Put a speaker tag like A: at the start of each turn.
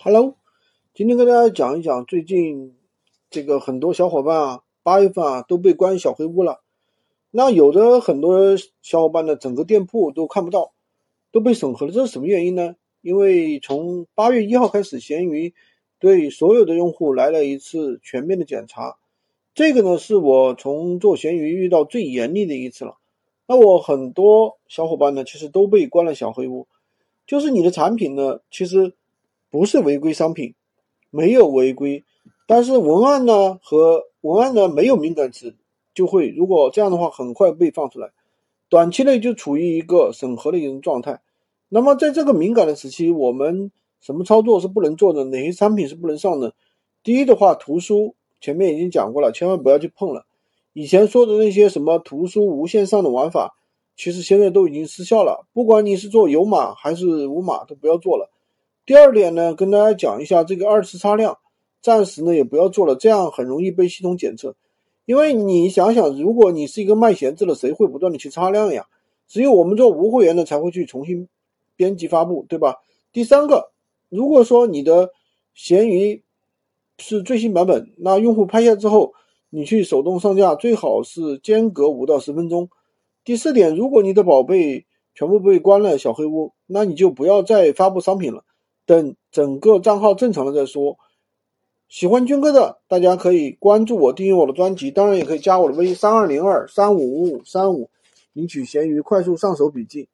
A: Hello，今天跟大家讲一讲最近这个很多小伙伴啊，八月份啊都被关小黑屋了。那有的很多小伙伴呢，整个店铺都看不到，都被审核了。这是什么原因呢？因为从八月一号开始，闲鱼对所有的用户来了一次全面的检查。这个呢，是我从做闲鱼遇到最严厉的一次了。那我很多小伙伴呢，其实都被关了小黑屋，就是你的产品呢，其实。不是违规商品，没有违规，但是文案呢和文案呢没有敏感词，就会如果这样的话很快被放出来，短期内就处于一个审核的一种状态。那么在这个敏感的时期，我们什么操作是不能做的？哪些产品是不能上的？第一的话，图书前面已经讲过了，千万不要去碰了。以前说的那些什么图书无限上的玩法，其实现在都已经失效了。不管你是做有码还是无码，都不要做了。第二点呢，跟大家讲一下这个二次擦亮，暂时呢也不要做了，这样很容易被系统检测。因为你想想，如果你是一个卖闲置的，谁会不断的去擦亮呀？只有我们做无会员的才会去重新编辑发布，对吧？第三个，如果说你的闲鱼是最新版本，那用户拍下之后，你去手动上架，最好是间隔五到十分钟。第四点，如果你的宝贝全部被关了小黑屋，那你就不要再发布商品了。等整个账号正常了再说。喜欢军哥的，大家可以关注我，订阅我的专辑，当然也可以加我的微三二零二三五五五三五，领取闲鱼快速上手笔记。